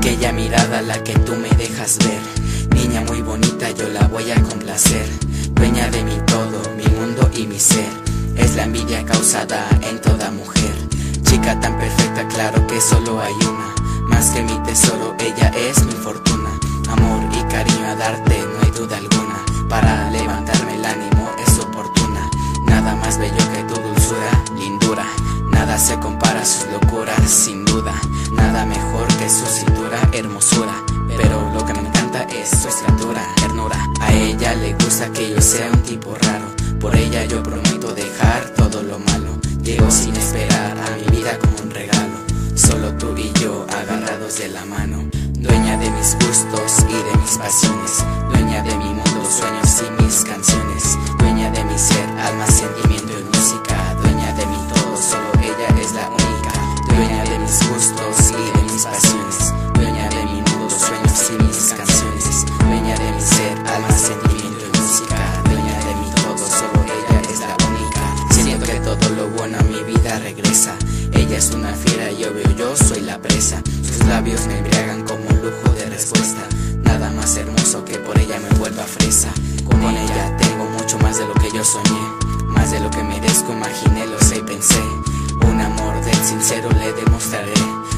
Bella mirada la que tú me dejas ver. Niña muy bonita, yo la voy a complacer. Dueña de mi todo, mi mundo y mi ser. Es la envidia causada en toda mujer. Chica tan perfecta, claro que solo hay una. Más que mi tesoro, ella es mi fortuna. Amor y cariño a darte, no hay duda alguna. Para levantarme el ánimo es oportuna. Nada más bello que tu dulzura, lindura. Nada se compara a sus locuras, sin duda. Su cintura, hermosura. Pero lo que me encanta es su estatura, ternura. A ella le gusta que yo sea un tipo raro. Por ella yo prometo dejar todo lo malo. Llego sin esperar a mi vida como un regalo. Solo tú y yo agarrados de la mano. Dueña de mis gustos y de mis pasiones. Dueña de mi mundo, sueños y mis canciones. Dueña de mi ser, alma, sentimiento Ella es una fiera y obvio yo soy la presa. Sus labios me embriagan como un lujo de respuesta. Nada más hermoso que por ella me vuelva fresa. Con ella tengo mucho más de lo que yo soñé. Más de lo que merezco, imaginé, lo sé y pensé. Un amor del sincero le demostraré.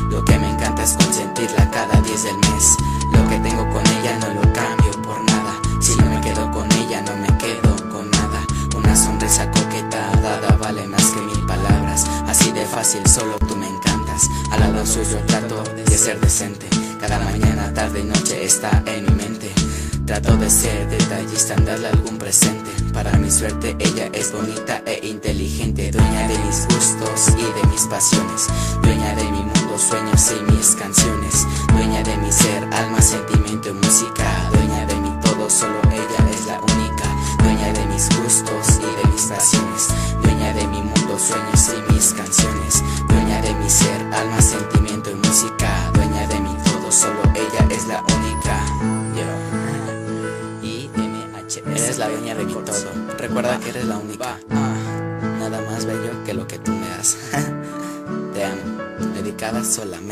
Lo que me encanta es consentirla cada 10 del mes. Lo que tengo con ella no lo cambio por nada. Si no me quedo con ella, no me quedo con nada. Una sonrisa coqueta dada vale más fácil, solo tú me encantas. Al lado suyo trato de ser decente. Cada mañana, tarde y noche está en mi mente. Trato de ser detallista, darle algún presente. Para mi suerte, ella es bonita e inteligente. Dueña de mis gustos y de mis pasiones. Dueña de mi mundo, sueños y mis canciones. Dueña de mi ser, alma, sentimiento Eres la dueña de mi todo. Recuerda que eres la única. Ah, nada más bello que lo que tú me das. Te amo. Dedicada solamente